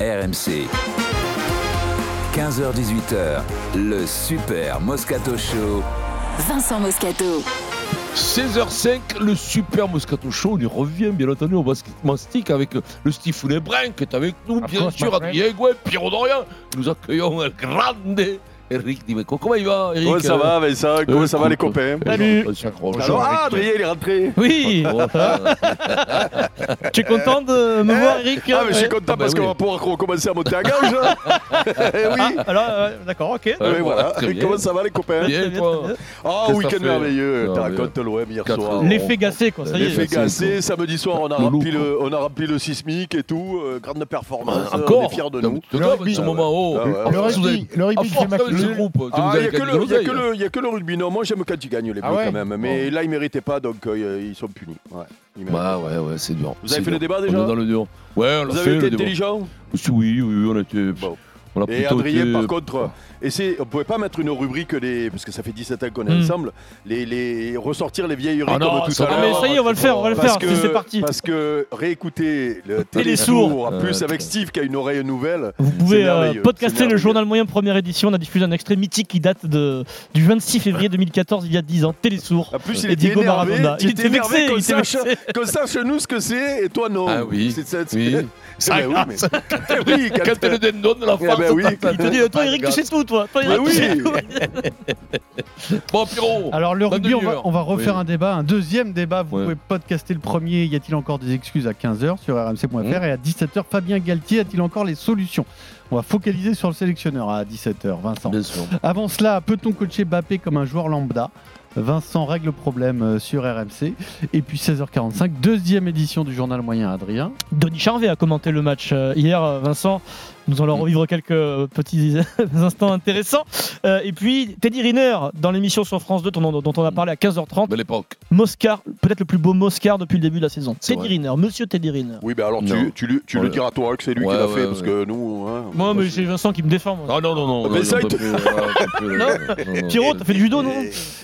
RMC. 15h-18h, le Super Moscato Show. Vincent Moscato. 16h05, le super Moscato Show, on y revient bien entendu au mastic avec le Steve Brun qui est avec nous, bien sûr, Adrien Gouin, Pierrot Dorian. Nous accueillons El Grande Eric Dimeco. Comment il va, Eric Comment ça va, Vincent Comment ça va, les copains Salut Alors, ah, Adrien, il est rentré Oui Tu es content de me voir, Eric Ah, mais je suis content Ah, bah parce oui. qu'on va pouvoir recommencer à monter à gauche. Eh oui Ah, alors, euh, d'accord, ok. Oui, voilà. très bien. Comment ça va, les copains Bien, toi. Oh, week-end merveilleux. T'as mais- raconté l'OM hier Quatre soir. L'effet gacé, quoi, ça y est. L'effet cool. samedi soir on a, rempli le, quoi. on a rempli le sismique et tout, euh, grande performance, Ah, Encore on est fiers de nous. Le vois, rugby. ce moment, oh Ah à Le rugby, le rugby à qui fait groupe, Ah, il n'y a, que le- a a que rugby, non, moi j'aime quand ils gagnent les bleus Ah ouais quand même, mais là ils méritaient pas donc euh, ils sont punis. Ouais, ils Bah ouais, ouais, c'est dur. Vous avez fait dur. le débat On déjà est dans le dur. Ouais, on Vous avez fait été intelligent Oui, oui, oui, on. Bon. On a Et Adrien, par contre, et c'est, on pouvait pas mettre une rubrique des, parce que ça fait 17 ans qu'on est Hmm. ensemble, les, les ressortir les vieilleries Ah non, comme tout ça à Ah, mais ça y est, on va le faire, on va le Parce faire. C'est parti. parce que réécouter le Télé télésourd, sourd. en plus Euh, avec Steve qui a une oreille nouvelle. Vous pouvez euh, podcaster le journal moyen première édition. On a diffusé un extrait mythique qui date de, du 26 février 2014, il y a 10 ans. Télésour. En plus, il Et était Diego énervé, Maradona. il était énervé vexé, qu'on il était sache, vexé. qu'on sache nous ce que c'est et toi non. Ah oui, C'est- c'est- oui. Ben oui, mais- oui, quand- le dindon de la farce, ben oui. Il te dit, toi Eric, tu sais tout, toi. Toi, Mais Eric, tu sais oui. tout. Bon, Pierrot. Alors le rugby, on va, demi-heure. on va refaire Oui. un débat, un deuxième débat. Vous Ouais. pouvez podcaster le premier. Y a-t-il encore des excuses à 15h sur rmc.fr Mmh. et à 17h Fabien Galtier a-t-il encore les solutions? On va focaliser sur le sélectionneur à 17h. Vincent. Bien sûr. Avant cela, peut-on coacher Bappé comme un joueur lambda? Vincent règle le problème euh, sur RMC. Et puis 16h45, deuxième édition du journal moyen Adrien. Denis Charvet a commenté le match euh, hier, euh, Vincent. Nous allons revivre quelques petits instants intéressants. Euh, et puis Teddy Riner, dans l'émission sur France 2 dont, dont on a parlé à 15h30, Belle époque. Moscar, peut-être le plus beau Moscar depuis le début de la saison. Teddy vrai. Riner, monsieur Teddy Riner. Oui, ben alors tu, tu, lui- tu le diras toi que c'est lui Ouais, qui l'a ouais, fait parce que nous. hein, Moi, mais j'ai Vincent qui me défend. moi. Ah non, non, non. Mais ça, il te- Pierrot, t'as fait du judo, non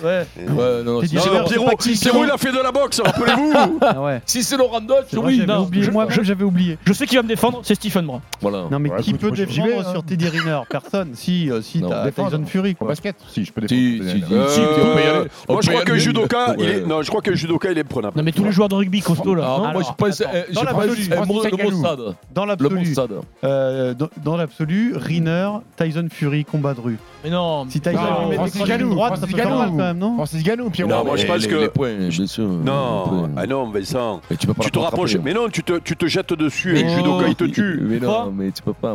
Ouais. Ouais, non, non. Pierrot, il a fait de la boxe, rappelez-vous Ah ouais. Si c'est C'est vrai, oui. j'avais oublié. je- Moi, je- j'avais oublié. Je sais qui va me défendre, c'est Stephen Brun. Voilà. Non, mais Ouais, qui peut défendre hein. sur Teddy Riner Personne. Si, euh, si Non, t'as défendre. Tyson Fury. Au Quoi. basket Si, je peux Si, défendre. si, si, Euh, si, on peut y aller. On Moi, je peut y crois que judoka, il est... Ouais. non, je crois que judoka, il est prenable. Non, mais tous les joueurs de rugby costauds là. Moi, je pense, attends. euh, je Dans pense, l'absolu, euh, le. Mossad. Dans Le l'absolu, Mossad. euh, dans, dans l'absolu, Riner, Tyson Fury, combat de rue. Mais non. Si Tyson Non, lui met Francis crochets de droite, ça Francis faire mal quand même, non Francis Ganou, Pierrot. Non, moi, je Mais pense que- Les points, bien sûr. Non, les points. ah non, Vincent. Et tu peux pas Tu te rapproches, mais non, tu te, tu te jettes dessus et le judoka, il te tue. Mais non, mais tu peux pas,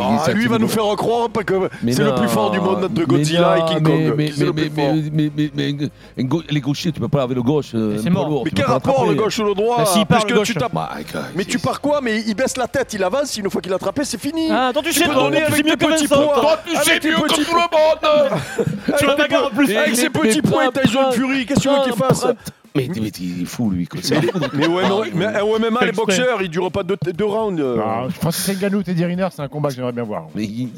Ah, ça, lui, il va nous faire croire pas que c'est le plus fort du monde mais Godzilla non, et King mais- Kong. Mais, Qui c'est le mais, plus mais, fort mais, mais, mais, mais, un go- les gauchers, tu peux pas avec le gauche. euh, Mais c'est un mort. poids lourd, Mais tu quel rapport le gauche ou le droit? Bah, tu Bah, gars, Mais tu pars quoi? Mais il baisse la tête, il avance, une fois qu'il a attrapé, c'est fini. Ah, attends, tu Tu sais, donner avec tes petits Vincent. points. toi. Toi, tu Avec sais tes mieux que petits tout le monde Tu la bagarres en plus. Mais- Avec ses petits points, Tyson Fury, qu'est-ce que tu veux qu'il fasse? Mais mais il est fou, lui. quoi. Mais, mais au MMA, mais au MMA, Fais les boxeurs, ils durent pas deux, deux rounds. euh. Non, Francis Ngannou, Teddy Riner, c'est un combat que j'aimerais bien voir. Mais il-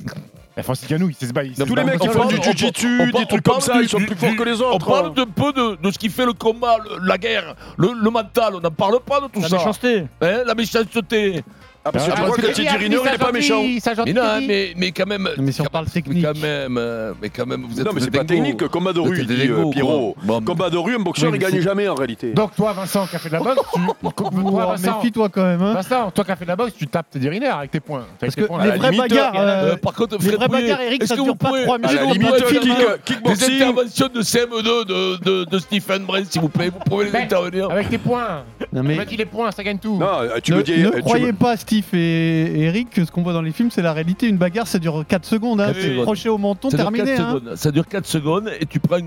Et Francis Ngannou, il sait se battre. il sait Tous les mecs qui on font parle- du on- jujitsu, on des parle- trucs on comme parle ça, du- ils sont du- plus forts du- que les On autres. parle de peu de, de ce qui fait le combat, le- la guerre, le, le mental. On n'en parle pas de tout La ça. méchanceté. Hein, la méchanceté. Ah, parce que tu Ah, crois parce que Teddy Riner, il est pas méchant. Mais non, mais, mais quand même. Mais si on quand- parle mais technique. quand même, euh, mais quand même, vous êtes Non, mais c'est pas technique. Combat de rue, dit euh, Pierrot. Combat de rue, un boxeur, Oui, il gagne jamais en réalité. Donc, toi, Vincent, qui a fait de la boxe, tu. toi, Vincent, Méfie-toi quand même. Hein. Vincent, toi qui as fait de la boxe, tu tapes Teddy Riner avec tes points. Avec Parce tes que points, les vraies bagarres. Euh, par contre, les vraies bagarres, Eric, ça dure pas pouvez- trois À minutes. kickboxing. interventions de CM2 de, Stephen Brent, s'il vous plaît. Vous pouvez les intervenir. Avec tes points. Non, Mais les points, ça gagne tout. Non, tu ne, me dis. ne tu croyez pas Steve et Eric, ce qu'on voit dans les films, c'est la réalité. Une bagarre, ça dure 4 secondes. Hein. Secondes. crochet au menton, Ça dure, terminé. 4 hein. secondes. ça dure 4 secondes et tu prends un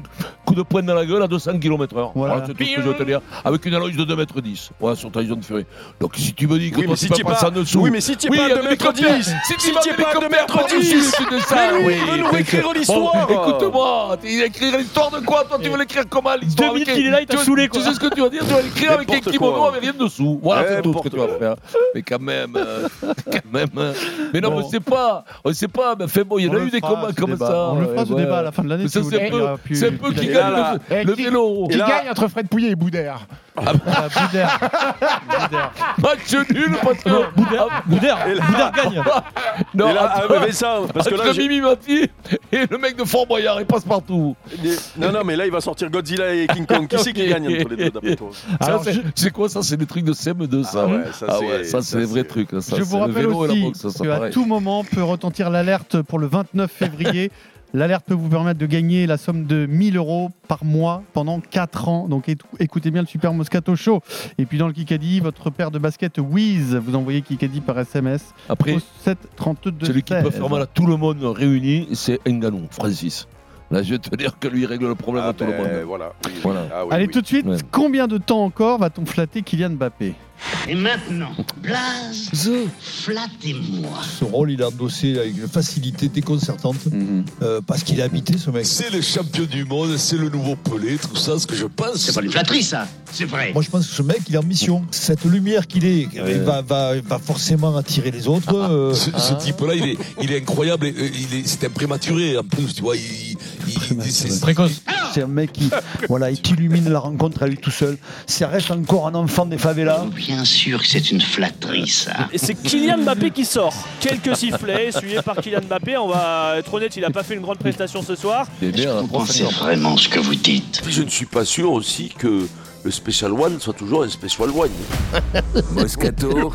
coup de poing dans la gueule à 200 km/h. Voilà. Voilà, c'est tout ce que je veux te dire. Avec une allonge de 2m10 voilà, sur ta zone de furie. Donc si tu me dis que Oui, toi mais si tu passer pas- en dessous. oui, mais si t'y es Oui, pas à il y a 2 des mètres hélicoptères. 10, Si si tu t'y es pas à 2 mètres 10, de ça, mais lui, oui. il veut nous mais écrire l'histoire. Écoute-moi, il va écrire l'histoire de quoi Toi, tu veux l'écrire comment l'histoire 2000 avec- qu'il est là, il t'a tu- saoulé. Tu sais ce que tu vas dire Tu vas l'écrire avec un kimono avec rien dessous. Voilà, c'est tout ce que tu vas faire. Mais quand même, euh, quand même. hein. Mais non, Bon. mais c'est pas, on sait pas. Mais fait bon, il y en On a eu des combats comme débat. ça. On le fera ce débat à la fin de l'année. Ça, c'est un peu- qui gagne là, le- Eh, vélo. Qui gagne entre Fred Pouillet et Boudère Ah, Boudère. Boudère. Match nul parce que. Non, Boudère, Boudère, Boudère gagne. Non, Et là, ah, attends, mais Vincent, parce que là, Mimi Mati et le mec de Fort Boyard, il passe partout. non, non, mais là, il va sortir Godzilla et King Kong. Qui c'est qui gagne entre les deux, d'après toi? Ça, c'est- quoi ça? C'est des trucs de CM2, ça? Ah ouais, ça, Ah c'est- ça, ça, des vrais c'est- Ça, Je vous le rappelle aussi boxe, ça, c'est qu'à tout moment peut retentir l'alerte pour le 29 février. L'alerte peut vous permettre de gagner la somme de 1000 euros par mois pendant 4 ans. Donc écou- écoutez bien le Super Moscato Show. Et puis dans le Kikadi, votre paire de baskets Wiz, vous envoyez Kikadi par SMS Après, au 7 32 celui qui peut faire mal à tout le monde réuni, c'est Nganou, Francis. Là, je vais te dire que lui il règle le problème Ah, à tout le ben, monde. Voilà. Oui, oui. Voilà. Ah oui, Allez oui. tout de suite, Ouais. combien de temps encore va-t-on flatter Kylian Mbappé? Et maintenant, Blaze, flattez-moi. Ce rôle, il a endossé avec une facilité déconcertante euh, parce qu'il a habité ce mec. C'est le champion du monde, c'est le nouveau Pelé, tout ça, ce que je pense. C'est pas une flatterie, ça. C'est vrai. Moi, je pense que ce mec, il est en mission. Cette lumière qu'il est, Ouais. il va, va, va forcément attirer les autres. euh, Ce, ce type-là, il est, il est incroyable. euh, Il est, c'est un prématuré en plus, tu vois. Il, il- il- c'est- Précoce. C'est un mec qui, voilà, il t'illumine la rencontre à lui tout seul. Ça reste encore un enfant des favelas. Bien sûr que c'est une flatterie, ça. Et c'est Kylian Mbappé qui sort. Quelques sifflets, suivis par Kylian Mbappé. On va être honnête, il n'a pas fait une grande prestation ce soir. Il est bien, Vous pensez vraiment ce que vous dites? Je ne suis pas sûr aussi que le Special One soit toujours un Special One. Moscato,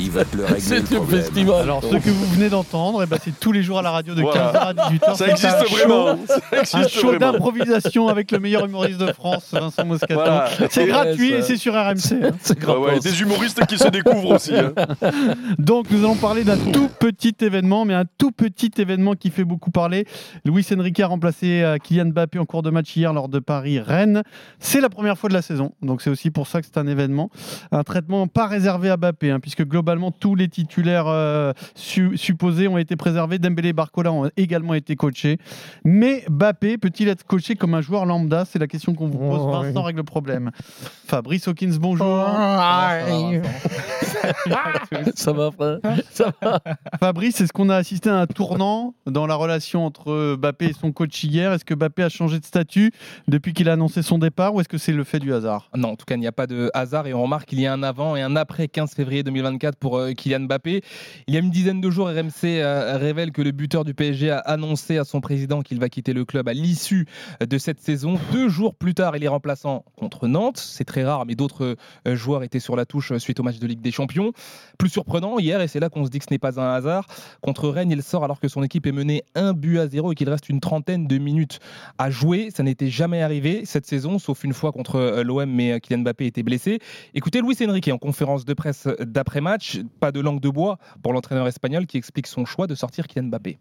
il va te le régler C'est le festival. Alors ce que vous venez d'entendre, eh ben, c'est tous les jours à la radio de Voilà. 15h à 18h. Ça existe vraiment. Ça Un show d'improvisation avec le meilleur humoriste de France, Vincent Moscato. Voilà. C'est gratuit ça. et c'est sur RMC. hein. C'est Ah grave. ouais, des humoristes qui se découvrent aussi. hein. Donc nous allons parler d'un tout petit événement, mais un tout petit événement qui fait beaucoup parler. Luis Enrique a remplacé euh, Kylian Mbappé en cours de match hier lors de Paris-Rennes. C'est la première fois de la saison, donc c'est aussi pour ça que c'est un événement. Un traitement pas réservé à Mbappé, hein, puisque globalement tous les titulaires euh, su- supposés ont été préservés. Dembélé et Barcola ont également été coachés. Mais Mbappé peut-il être coaché comme un joueur lambda? C'est la question qu'on vous pose. Oh, Vincent règle le problème. Fabrice Hawkins, bonjour. Ça va, frère Ça va. Fabrice, est-ce qu'on a assisté à un tournant dans la relation entre Mbappé et son coach hier? Est-ce que Mbappé a changé de statut depuis qu'il a annoncé son départ ou est-ce que c'est le fait du hasard? Non, en tout cas, il n'y a pas de hasard et on remarque qu'il y a un avant et un après 15 février 2024 pour euh, Kylian Mbappé. Il y a une dizaine de jours, RMC euh, révèle que le buteur du PSG a annoncé à son président qu'il va quitter le club à l'issue de cette saison. Deux jours plus tard, il est remplaçant contre Nantes. C'est très rare, mais d'autres euh, joueurs étaient sur la touche suite au match de Ligue des Champions. Plus surprenant, hier, et c'est là qu'on se dit que ce n'est pas un hasard, contre Rennes, il sort alors que son équipe est menée un but à zéro et qu'il reste une trentaine de minutes à jouer. Ça n'était jamais arrivé cette saison, sauf une fois contre euh, mais euh, Kylian Mbappé était blessé. Écoutez Luis Enrique en conférence de presse d'après-match, pas de langue de bois pour l'entraîneur espagnol qui explique son choix de sortir Kylian Mbappé.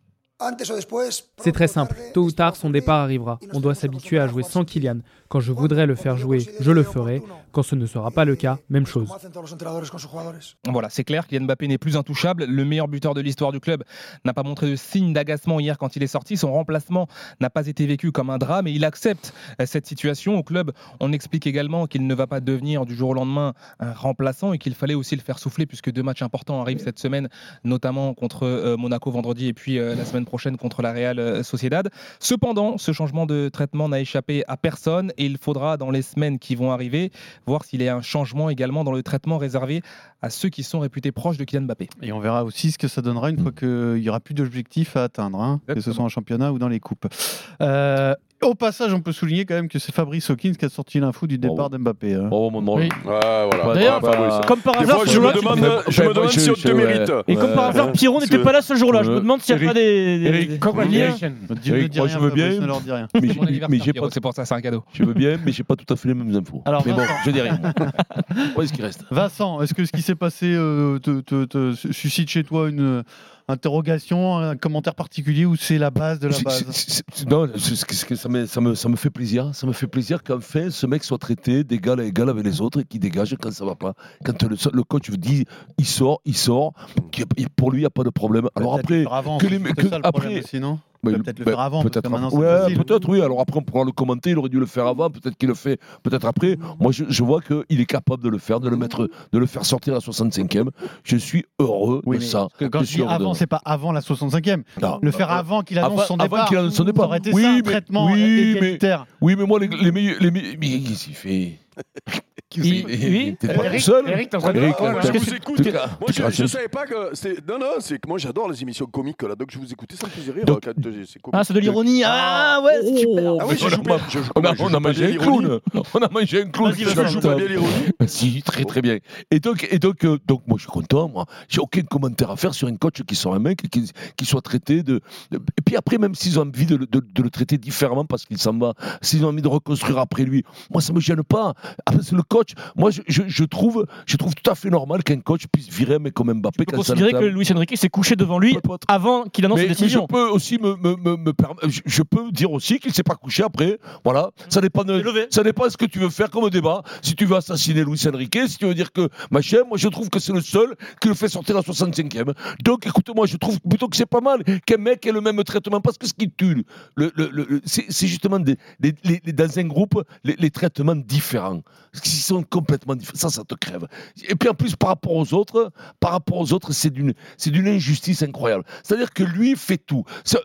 C'est très simple. Tôt ou tard, son départ arrivera. On doit s'habituer à jouer sans Kylian. Quand je voudrais le faire jouer, je le ferai. Quand ce ne sera pas le cas, même chose. Voilà, c'est clair, Kylian Mbappé n'est plus intouchable. Le meilleur buteur de l'histoire du club n'a pas montré de signe d'agacement hier quand il est sorti. Son remplacement n'a pas été vécu comme un drame et il accepte euh, cette situation. Au club, on explique également qu'il ne va pas devenir du jour au lendemain un remplaçant et qu'il fallait aussi le faire souffler puisque deux matchs importants arrivent cette semaine, notamment contre euh, Monaco vendredi et puis euh, la semaine prochaine contre la Real euh, Sociedad. Cependant, ce changement de traitement n'a échappé à personne et il faudra dans les semaines qui vont arriver voir s'il y a un changement également dans le traitement réservé à ceux qui sont réputés proches de Kylian Mbappé. Et on verra aussi ce que ça donnera une fois qu'il n'y aura plus d'objectifs à atteindre, hein, que ce soit en championnat ou dans les coupes. Euh, Au passage, on peut souligner quand même que c'est Fabrice Hawkins qui a sorti l'info du départ d'Mbappé. hein. Oh, mon nom. Oui. Ouais, voilà. D'ailleurs, comme par hasard, fois, je me tu- demande, je Ouais, me demande moi, si on te ouais. mérite. Et comme par hasard, Pierrot n'était pas là ce jour-là. Je me demande s'il n'y a pas des. des- Eric, dis moi, rien, je veux bien. ne leur dis rien. Mais, C'est j'ai- pas, c'est pour ça, c'est un cadeau. je veux bien, mais j'ai pas tout à fait les mêmes infos. Alors, mais bon, Vincent. je dis rien. Où est-ce qu'il reste? Vincent, est-ce que ce qui s'est passé euh, te, te- te suscite chez toi une interrogation, un commentaire particulier ou c'est la base de la base c'est- c'est- c'est- Non, ça me, ça, me, ça me fait plaisir. Ça me fait plaisir qu'enfin ce mec soit traité d'égal à égal avec les autres et qu'il dégage quand ça va pas. Quand le, le coach vous dit il sort, il sort, pour lui il n'y a pas de problème. Alors après, que les- que ça le problème après- aussi, non? Bah, peut peut-être le bah, faire avant, peut-être Ouais, peut-être oui. Alors après on pourra le commenter. Il aurait dû le faire avant. Peut-être qu'il le fait. Peut-être après. Moi je, je vois qu'il est capable de le faire, de le mettre, de le faire sortir à 65e. Je suis heureux Oui, de ça. quand Je dis heureux de- avant, c'est pas avant la 65e. Non. Le faire avant qu'il annonce Avant- son avant départ. qu'il annonce son Ça aurait été Oui, ça, un traitement oui, mais-. Oui, mais moi, les, les meilleurs. Les meilleurs mais qu'est-ce qu'il fait? Oui. Pas Eric- seul Eric, t'es en train de- Eric, Voilà. t'as- Je vous écoute. Moi, je, je savais pas que c'était. Non, non, c'est que moi j'adore les émissions comiques là, donc je vous écoutais, ça me faisait rire. Donc- quand, euh, c'est comique. Ah, c'est de l'ironie. Ah, ouais, c'est super. Ah oui, je joue. Je joue- On a, je on joue a pas mangé bien un l'ironie. clown. On a mangé un clown. Vas-y, vas-y, Je joue pas bien l'ironie. Si, très très bien. Et donc, et donc, euh, donc moi je suis content, moi. J'ai aucun commentaire à faire sur un coach qui soit un mec qui, qui soit traité de, de- Et puis après, même s'ils ont envie de, le- de- de le traiter différemment parce qu'il s'en va, s'ils ont envie de reconstruire après lui, moi ça me gêne pas. Après, c'est le coach. Moi je, je, je trouve, je trouve tout à fait normal qu'un coach puisse virer un mec comme Mbappé considérer le que. Luis Enrique s'est couché devant lui avant qu'il annonce Mais, ses mais je décisions. peux aussi me, me, me, me perm- je, je peux dire aussi qu'il s'est pas couché après. Voilà, ça dépend de, ça dépend de ce que tu veux faire comme débat. Si tu veux assassiner Luis Enrique, si tu veux dire que machin, moi je trouve que c'est le seul qui le fait sortir à 65e. Donc écoute-moi, je trouve plutôt que c'est pas mal qu'un mec ait le même traitement parce que ce qui tue, le, le- le- le- c'est justement des, les- les- les- dans un groupe les, les traitements différents. Complètement différents. Ça, ça te crève. Et puis en plus, par rapport aux autres, par rapport aux autres, c'est d'une, c'est d'une injustice incroyable. C'est-à-dire que lui fait tout.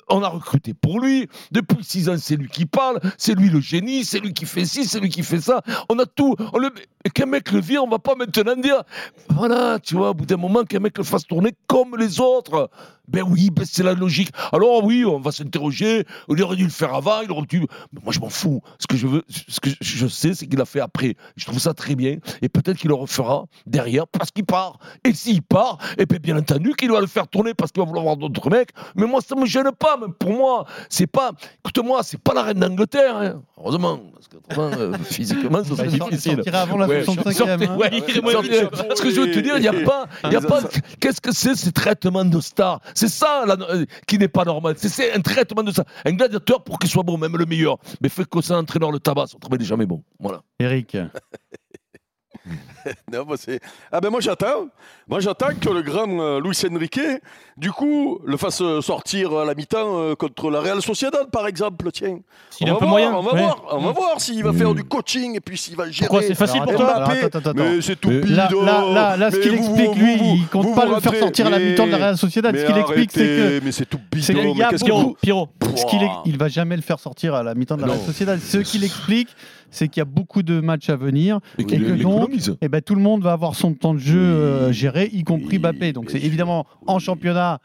On a recruté pour lui. Depuis six ans, c'est lui qui parle. C'est lui le génie. C'est lui qui fait ci, c'est lui qui fait ça. On a tout. On le... Qu'un mec le vire, on va pas maintenant dire, voilà, tu vois, au bout d'un moment, qu'un mec le fasse tourner comme les autres. Ben oui, ben c'est la logique. Alors oui, on va s'interroger. Il aurait dû le faire avant. Il aurait dû. Mais moi, je m'en fous. Ce que je veux, ce que je sais, c'est qu'il a fait après. Je trouve ça très bien. Et peut-être qu'il le refera derrière parce qu'il part. Et s'il part, et bien, bien entendu qu'il va le faire tourner parce qu'il va vouloir voir d'autres mecs. Mais moi, ça me gêne pas. Même pour moi, c'est pas. Écoute-moi, c'est pas la reine d'Angleterre. hein. Heureusement, parce que euh, physiquement, ça Bah, serait il il difficile. sortira avant la 65e, sortez- hein. ouais, Ouais. Ce que je veux te dire, il n'y a pas. il Y a pas Qu'est-ce que c'est ces traitements de star C'est ça euh, qui n'est pas normal. C'est- un traitement de ça. Un gladiateur, pour qu'il soit bon, même le meilleur, mais fait que ça, un entraîneur le tabac, son travail n'est jamais bon. Voilà. Eric. Non, bah, c'est- ah ben moi j'attends. Moi j'attends que le grand euh, Luis Enrique, du coup, le fasse euh, sortir à la mi-temps euh, contre la Real Sociedad, par exemple. Tiens. S'il est on un va peu voir, moyen, On va ouais. voir, on va Mm. voir s'il va faire du coaching et puis s'il va gérer. Pourquoi c'est facile pour toi Mbappé. Alors, attends, attends, attends. Mais c'est tout. Là, là, là, là, ce qu'il explique, vous- lui, vous- il compte vous pas vous le faire sortir à la mi-temps de la Real Sociedad. Ce mais qu'il explique, c'est que. Mais c'est tout c'est bidon. Ce qu'il ex- il va jamais le faire sortir à la mi-temps de la. Real Sociedad. Ce qu'il explique, c'est qu'il y a beaucoup de matchs à venir Et et que donc, l'économise. eh ben, tout le monde va avoir son temps de jeu euh, géré, y compris Mbappé. Donc c'est évidemment en championnat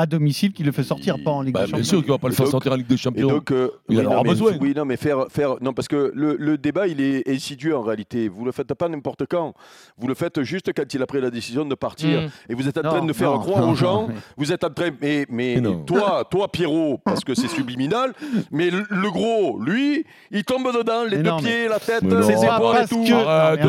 à domicile qu'il le fait sortir, pas en Ligue Bah, des bien Champions. sûr qu'il va pas le faire donc- sortir en Ligue des Champions. donc, euh, Il oui, en non, aura mais- besoin. Oui, non, mais faire, faire, non, parce que le, le débat, il est insidieux en réalité. Vous le faites pas n'importe quand. Vous le faites juste quand il a pris la décision de partir. Mm. Et vous êtes en Non, train de faire non, croire non, aux gens. non, mais- Vous êtes en train, mais, mais toi, toi, Pierrot, parce que c'est subliminal. Mais le, le gros, lui, il tombe dedans, les Mais deux pieds, la tête, les C'est pas épaules et parce tout. que- Arrête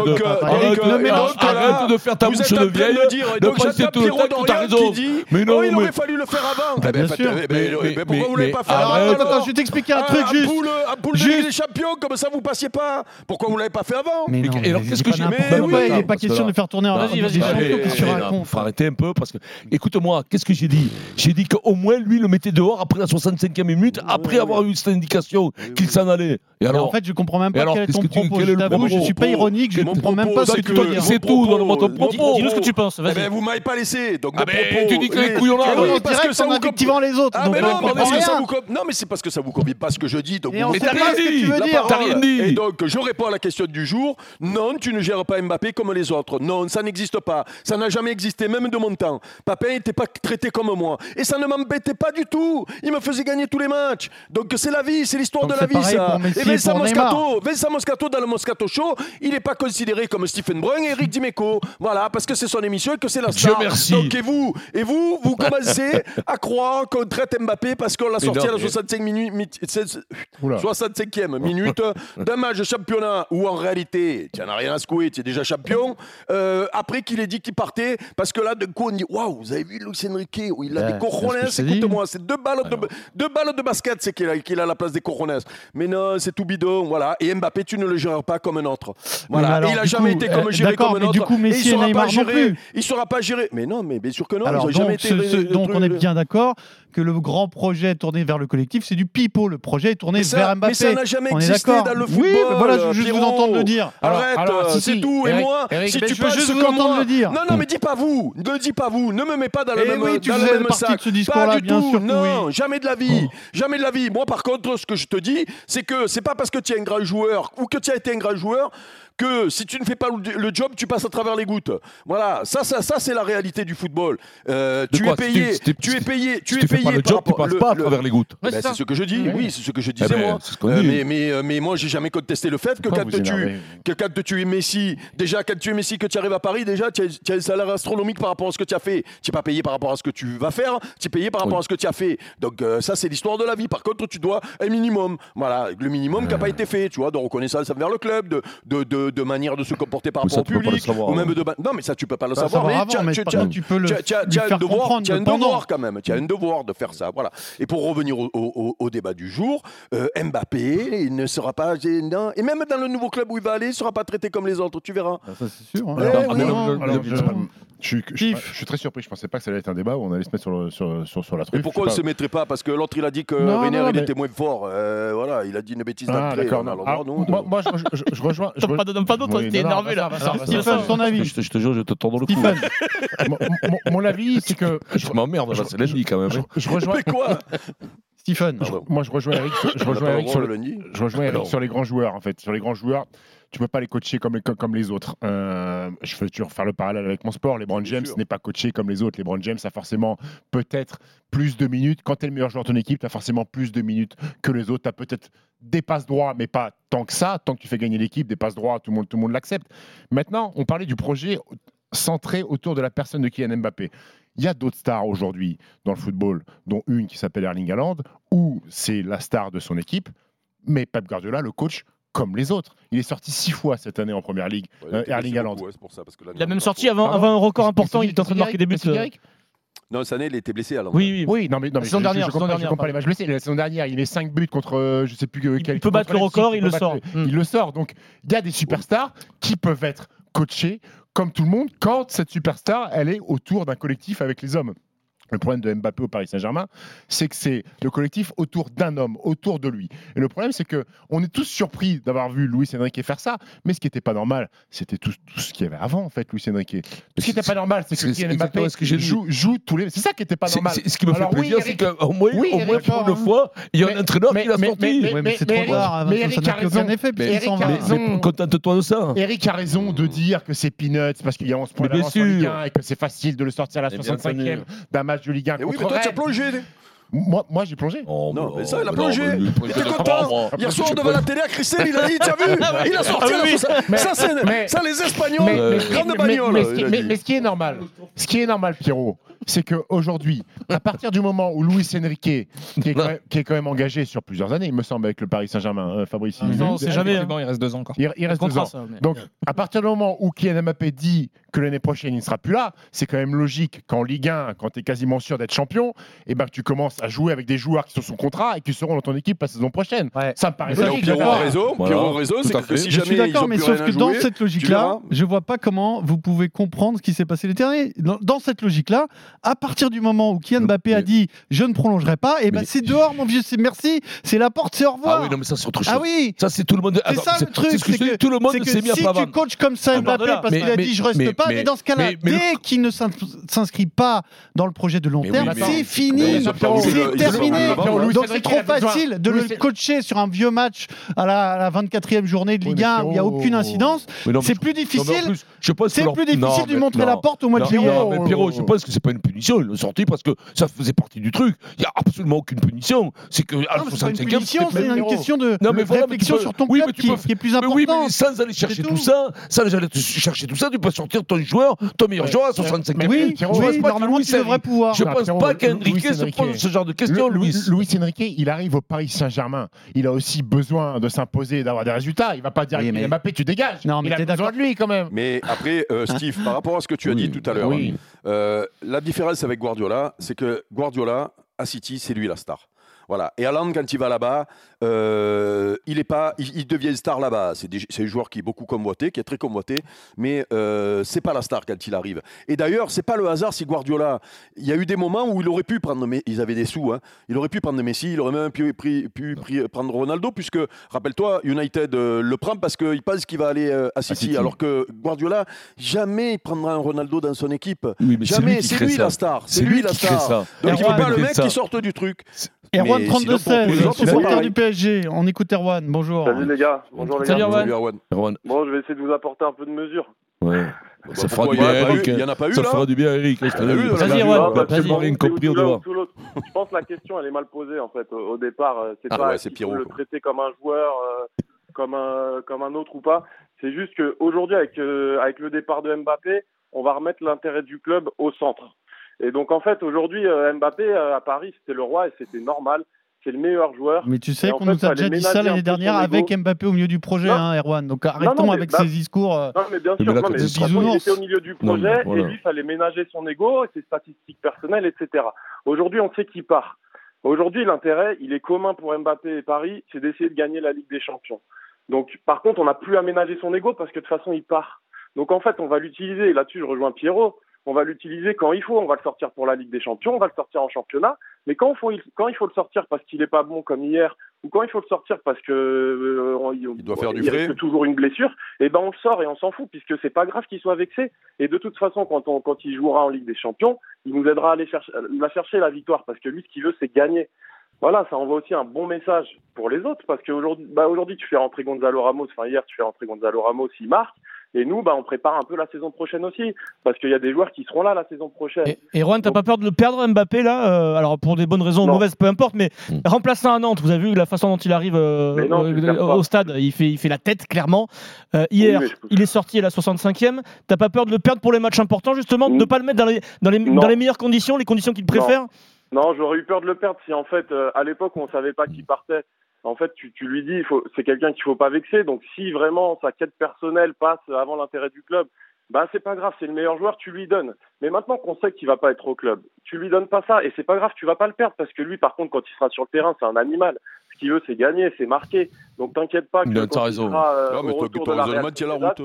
de- faire ta bouche de vieille. de donc j'attends tout le temps t'as raison. qui Mais non, il aurait fallu le faire avant. Bah, Eh ben, bien sûr. eh ben, Mais- eh ben, mais- pourquoi mais- vous ne l'avez pas fait avant attends, attends, je vais t'expliquer un Ah, truc juste. poule, un poule de des Champions, comme ça vous passiez pas. Pourquoi vous l'avez pas fait avant Mais non, alors, qu'est-ce que j'ai- Il n'est pas que question de faire tourner en Vas-y, Ligue vas-y, des. Champions faut arrêter un peu parce que, écoute-moi, qu'est-ce que j'ai dit? J'ai dit qu'au moins lui le mettait dehors après la 65e minute, après avoir eu cette indication qu'il s'en allait. Et alors en fait, je comprends même pas alors, quel est qu'est-ce ton que tu- propos. Je suis pas ironique, je comprends même pas ce c'est que tu c'est tout, ton propos, propos. Dis-nous ce que tu penses, vas-y. vous m'avez pas laissé. Donc Ah tu dis que les couillons là. Parce parce que ça vous invectivant les autres. Ah, mais non, mais comprend parce que ça rien. vous com- non, mais c'est parce que ça vous convient pas ce que je dis. Donc vous parole. T'as rien dit. Et donc, je réponds à la question du jour. Non, tu ne gères pas Mbappé comme les autres. Non, ça n'existe pas. Ça n'a jamais existé, même de mon temps. Papin n'était pas traité comme moi. Et ça ne m'embêtait pas du tout. Il me faisait gagner tous les matchs. Donc, c'est la vie, c'est l'histoire de la vie, ça. et Vincent. Moscato, Vincent Moscato, dans le Moscato Show, il n'est pas considéré comme Stephen Brun et Eric Dimeco. Voilà, parce que c'est son émission et que c'est la Dieu star. merci. Donc, et vous, et vous, vous commencez à croire qu'on traite Mbappé parce qu'on l'a sorti non, à la mais- 65 minutes, mi- c'est- Oula. 65e minute d'un match de championnat où en réalité, tu n'en as rien à secouer, tu es déjà champion. Euh, après qu'il ait dit qu'il partait, parce que là, d'un coup, on dit Waouh, vous avez vu Luis Enrique où il a Ouais, des cojones, écoute-moi, c'est deux balles, de, deux balles de basket, c'est qu'il a, la place des cojones. Mais non, c'est tout bidon, voilà. Et Mbappé, tu ne le gères pas comme un autre. Voilà. alors, Et il a du jamais coup, été comme euh, géré d'accord, comme un mais autre. du coup, et Messi il et sera Neymar pas non géré. plus. Il sera pas géré. Mais non, mais bien sûr que non. Alors ils ont jamais été. ce- ce- donc on est bien d'accord que le grand projet tourné vers le collectif, c'est du pipeau. Le projet est tourné ça- vers Mbappé. mais ça n'a jamais on est existé dans le Oui, football, mais voilà, je veux juste vous entendre le dire. Alors- Arrête, alors, si, c'est si, tout. et Eric, moi, Eric, si tu penses juste vous comme entendre moi- le dire. Non, non, mais dis pas vous. Ne dis pas vous. Ne me mets pas dans le Eh même, oui, tu dans le même partie sac. de ce discours-là, Pas du bien tout. sûr non, oui. jamais de la vie. Jamais de la vie. Moi, par contre, ce que je te dis, c'est que c'est pas parce que tu es un grand joueur ou que tu as été un grand joueur que si tu ne fais pas le job, tu passes à travers les gouttes. Voilà, ça, ça, ça c'est la réalité du football. Euh, tu quoi es payé, Si tu- tu es payé, tu Si es tu fais payé pas le job, tu rapport- passes le- pas à le- travers les gouttes. Ben, c'est ce que je dis, oui, c'est ce que je Eh disais ben, moi. Euh, mais, mais, euh, mais moi, j'ai jamais contesté le fait que quand, tu, que quand tu es Messi, déjà quand tu es Messi, que tu arrives à Paris, déjà tu as, tu as un salaire astronomique par rapport à ce que tu as fait. Tu n'es pas payé par rapport à ce que tu vas faire, tu es payé par rapport Oui. à ce que tu as fait. Donc euh, ça, c'est l'histoire de la vie. Par contre, tu dois un minimum. Voilà, le minimum qui n'a pas été fait, tu vois, de reconnaissance envers le club, de, de, de, de manière de se comporter par rapport au public, savoir, ou hein. même de. Non, mais ça, tu peux pas le Pas savoir. savoir mais tu peux le- faire devoir, comprendre tu as un devoir quand même. Tu as un devoir de faire ça. Voilà. Et pour revenir au, au- au- au débat du jour, euh, Mbappé, il ne sera pas. non. Et même dans le nouveau club où il va aller, il ne sera pas traité comme les autres. Tu verras. Ah, Ça, c'est sûr. hein. Je, suis- je suis- je suis très surpris. Je pensais pas que ça allait être un débat où on allait se mettre sur, le- sur, sur, sur la truffe. Et pourquoi on ne se mettrait pas? Parce que l'autre, il a dit que Reiner, il était moins fort. Euh, voilà, il a dit une bêtise. Ah, d'entrée. moi, moi, je, je- je rejoins. Pas, d'autre, Oui, t'es énervé là. vas-y, vas-y, vas-y, Stephen, vas-y. ton avis. Je te, je te jure, je te tends le cou. Stephen, mon, avis, c'est que je, m'emmerde, là, c'est lundi quand même. hein. je rejoins. Mais quoi Stephen. Pardon. Moi, je rejoins Eric. sur- Je rejoins le Eric rejoins Alors. sur les grands joueurs, en fait. Sur les grands joueurs, tu peux pas les coacher comme les, comme, les autres. Euh, je veux toujours faire le parallèle avec mon sport. LeBron James n'est pas coaché comme les autres. LeBron James a forcément peut-être plus de minutes. Quand tu es le meilleur joueur de ton équipe, tu as forcément plus de minutes que les autres. Tu as peut-être des passes droits, mais pas tant que ça. Tant que tu fais gagner l'équipe, des passes droits, tout le monde, tout le monde l'accepte. Maintenant, on parlait du projet centré autour de la personne de Kylian Mbappé. Il y a d'autres stars aujourd'hui dans le football, dont une qui s'appelle Erling Haaland, où c'est la star de son équipe, mais Pep Guardiola le coach comme les autres. Il est sorti six fois cette année en première ligue, Ouais, euh, Erling Haaland. beaucoup, ouais, c'est pour ça, parce que là, Il a non, même pas sorti avant, un record important, il était en train de marquer des buts. Eric? Non, cette année, il était blessé à Oui, oui. Oui, non mais, non, mais Saison je- je- dernière, je, compare, je dernière, compare les matchs blessés. La saison dernière, il met 5 buts contre, euh, je sais plus euh, Il quel. peut battre le record, il le sort. le- Mm. Il le sort. Donc, il y a des superstars qui peuvent être coachés comme tout le monde quand cette superstar, elle est autour d'un collectif avec les hommes. Le problème de Mbappé au Paris Saint-Germain, c'est que c'est le collectif autour d'un homme, autour de lui. Et le problème, c'est que on est tous surpris d'avoir vu Luis Enrique faire ça, mais ce qui n'était pas normal, c'était tout, tout ce qu'il y avait avant, en fait, Luis Enrique. Ce qui n'était pas normal, c'est que c'est Kylian Mbappé ce que joue, joue tous les. C'est ça qui n'était pas C'est- normal. c'est- Ce qui me fait Alors, oui, plaisir, c'est Eric- qu'au moins, oui, au moins pour une fois, il y a un entraîneur qui l'a sorti. mais- c'est trop tard, mais ça Eric n'a a raison. Mais contente-toi de ça. Eric a raison de dire que c'est peanuts parce qu'il y a 11 points d'avance en Ligue sûr. 1 et que c'est facile de le sortir à la Mais bien 65e d'un match de Ligue 1 Et oui, contre mais toi, tu as plongé. Moi, moi j'ai plongé. Oh, Non, mais ça, il a non, plongé. Il était content. moi. Hier soir, devant la télé à Christelle, il a dit Tu as vu Il a sorti Ah la oui, ça, mais- ça, c'est- mais- ça, les Espagnols, Mais, mais- grande bagnole. mais ce qui est normal, ce qui est normal, Pierrot, c'est qu'aujourd'hui, à partir du moment où Luis Enrique, qui est, quand même, qui est quand même engagé sur plusieurs années, il me semble, avec le Paris Saint-Germain, euh, Fabrice. il- Non, il- c'est jamais. hein. Effectivement, il reste deux ans encore. Il, il reste deux ans. ça, mais- Donc, à partir du moment où Kylian Mbappé dit que l'année prochaine il ne sera plus là, c'est quand même logique qu'en Ligue 1, quand tu es quasiment sûr d'être champion, et ben que tu commences à jouer avec des joueurs qui sont sous contrat et qui seront dans ton équipe la saison prochaine. Ouais. Ça me paraît logique. Pierrot raison, Voilà, tout c'est que si Je jamais suis ils d'accord, ont mais sauf que dans cette logique-là, je vois pas comment vous pouvez comprendre ce qui s'est passé l'été dernier. Dans cette logique-là, À partir du moment où Kylian Mbappé a dit je ne prolongerai pas, et ben c'est dehors, mon vieux, c'est merci, c'est la porte, c'est au revoir. Ah oui, non, mais ça, c'est autre chose. Ah oui Ça, c'est tout le monde. C'est ça le truc, c'est ce que tout le monde c'est que s'est mis à si tu coaches comme ça Ah, Mbappé pardon, parce qu'il a dit je reste pas, mais, dans ce cas-là, dès qu'il ne s'in- s'inscrit pas dans le projet de long terme, c'est fini, c'est terminé. Donc c'est trop facile de le coacher sur un vieux match à la, à la 24e journée de Ligue 1 où il n'y a aucune incidence. Non, mais C'est plus difficile. C'est plus difficile de montrer la porte au mois de juillet. non, mais Pierrot, je pense que c'est pas une punition, ils l'ont sorti parce que ça faisait partie du truc. Il n'y a absolument aucune punition. C'est que à Non, mais c'est une 65e, punition, c'était c'est même une Pierrot. question de Non, mais voilà, mais réflexion tu peux- sur ton oui, club mais tu qui, peux- qui est plus mais important. oui, mais sans aller chercher tout. ça, sans aller chercher tout ça, tu peux sortir ton joueur, ton meilleur joueur à 65e. Mais oui, Je oui, que normalement, tu devrais Enrique- pouvoir. Je Ah, pense Pierrot, pas qu'Enrique se pose ce genre de questions, Luis Enrique, il arrive au Paris Saint-Germain. Il a aussi besoin de s'imposer d'avoir des résultats. Il va pas dire mais- Mbappé, tu dégages. Non, mais il a t'es besoin d'accord. de lui quand même. Mais après, euh, Steve, par rapport à ce que tu as dit tout à l'heure, Oui. euh, la différence avec Guardiola, c'est que Guardiola, à City, c'est lui la star. Voilà. Et Haaland, quand il va là-bas, euh, il, est pas, il, il devient star là-bas. C'est un joueur qui est beaucoup convoité, qui est très convoité, mais euh, c'est pas la star quand il arrive. Et d'ailleurs, c'est pas le hasard si Guardiola. Il y a eu des moments où il aurait pu prendre, mais ils avaient des sous. hein. Il aurait pu prendre Messi, il aurait même pu, pu- pu- pu prendre Ronaldo, puisque rappelle-toi, United euh, le prend parce qu'il pense qu'il va aller euh, à City, City. alors que Guardiola jamais il prendra un Ronaldo dans son équipe. Oui, mais jamais. C'est lui la star. C'est lui lui la star. Donc il faut pas le mec ça. qui sorte du truc. Mais 32 sinon, pour tous les 16, autres, c'est supporter pareil. du PSG. On écoute Erwan. Bonjour. Salut les gars. Bonjour les Salut gars. Erwan. Erwan. Bon, je vais essayer de vous apporter un peu de mesure. Ouais. Ça fera du bien Eric. hein. Il y en a pas eu, Ça fera du bien à Eric. hein, je te Il y en a le eu, dis, là. parce Vas-y, Erwan. Ah, bah, c'est rien compris au l'autre. Je pense que la question elle est mal posée en fait au, départ. Euh, C'est Ah pas Pierrot, le traiter comme un joueur, euh, comme un comme un autre ou pas. C'est juste qu'aujourd'hui avec euh, avec le départ de Mbappé, on va remettre l'intérêt du club au centre. Et donc en fait aujourd'hui euh, Mbappé euh, à Paris c'était le roi et c'était normal. C'est le meilleur joueur. Mais tu sais qu'on nous a déjà dit ça l'année dernière avec. Mbappé au milieu du projet, Non. hein, Erwan. Donc arrêtons non, mais avec bah- ces discours. euh, Non, mais bien Mais sûr, là, non, quand mais façon, il était au milieu du Non, projet voilà. et lui, il fallait ménager son ego et ses statistiques personnelles, etc. Aujourd'hui, on sait qu'il part. Aujourd'hui, l'intérêt, il est commun pour Mbappé et Paris, c'est d'essayer de gagner la Ligue des Champions. Donc, par contre, on n'a plus à ménager son ego parce que de toute façon, il part. Donc, en fait, on va l'utiliser. Et là-dessus, je rejoins Pierrot. On va l'utiliser quand il faut. On va le sortir pour la Ligue des Champions. On va le sortir en championnat. Mais quand, il faut, quand il faut le sortir parce qu'il n'est pas bon comme hier, ou quand il faut le sortir parce que euh, on- il, doit faire du il frais. risque toujours une blessure, et ben on le sort et on s'en fout puisque c'est pas grave qu'il soit vexé. Et de toute façon, quand on quand il jouera en Ligue des Champions, il nous aidera à aller chercher, la chercher la victoire parce que lui, ce qu'il veut, c'est gagner. Voilà, ça envoie aussi un bon message pour les autres parce qu'aujourd'hui, bah aujourd'hui, tu fais rentrer Gonzalo Ramos. Enfin hier, tu fais rentrer Gonzalo Ramos, il marque. Et nous, bah, on prépare un peu la saison prochaine aussi parce qu'il y a des joueurs qui seront là la saison prochaine. Erwan, t'as pas peur de le perdre Mbappé là Euh, Alors pour des bonnes raisons ou Non. mauvaises, peu importe, mais remplaçant à Nantes, vous avez vu la façon dont il arrive euh, non, au, stade, il fait, il fait la tête clairement. Euh, hier, Oui, il est sorti à la 65e. T'as pas peur de le perdre pour les matchs importants justement, de ne pas le mettre dans les, dans les, Non. dans les meilleures conditions, les conditions qu'il préfère? Non, j'aurais eu peur de le perdre si en fait, euh, à l'époque, on savait pas qui partait. En fait, tu, tu lui dis, c'est quelqu'un qu'il faut pas vexer. Donc, si vraiment sa quête personnelle passe avant l'intérêt du club, bah c'est pas grave, c'est le meilleur joueur, tu lui donnes. Mais maintenant qu'on sait qu'il va pas être au club, tu lui donnes pas ça et c'est pas grave, tu vas pas le perdre parce que lui, par contre, quand il sera sur le terrain, c'est un animal. Ce qu'il veut, c'est gagner, c'est marquer. Donc, t'inquiète pas que quand t'as raison. sera, euh, Non, mais toi, de la tient la route.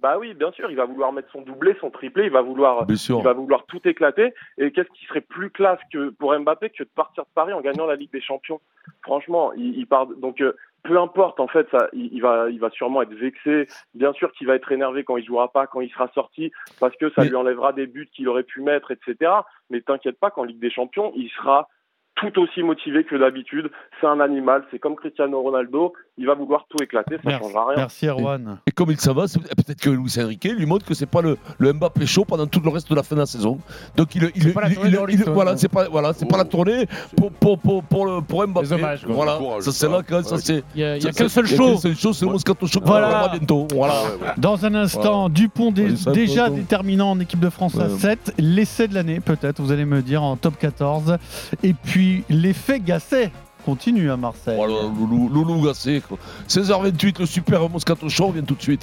bah oui, bien sûr, il va vouloir mettre son doublé, son triplé, il va vouloir, Bien sûr. il va vouloir tout éclater. Et qu'est-ce qui serait plus classe que pour Mbappé que de partir de Paris en gagnant la Ligue des Champions? Franchement, il, il part. Donc euh, peu importe, en fait, ça, il, il va, il va sûrement être vexé. Bien sûr qu'il va être énervé quand il jouera pas, quand il sera sorti, parce que ça lui enlèvera des buts qu'il aurait pu mettre, etc. Mais t'inquiète pas, qu'en Ligue des Champions, il sera tout aussi motivé que d'habitude. C'est un animal, c'est comme Cristiano Ronaldo. Il va vouloir tout éclater, ça Merci, changera rien. merci Erwan. Et comme il s'en va, peut-être que Luis Enrique lui montre que c'est pas le, le Mbappé chaud pendant tout le reste de la fin de la saison. Donc il, il, il- Stone, voilà, hein. c'est pas voilà, c'est pas la tournée pour pour pour pour, le, pour Mbappé. Les hommages, quoi. Voilà, Courage, ça c'est ça. là que ça Ouais. c'est. Il y a, qu'un seul il y a show. c'est le Moscato Show. Voilà. Voilà. bientôt. Voilà. Dans un instant, Dupont dé- Ouais, ça, déjà déterminant en équipe de France à Ouais. 7. L'essai de l'année, peut-être, vous allez me dire, en top 14. Et puis l'effet Gasset continue à Marseille. Voilà, Loulou, Loulou Gassé. quoi. 16h28, le super Moscato Show vient tout de suite.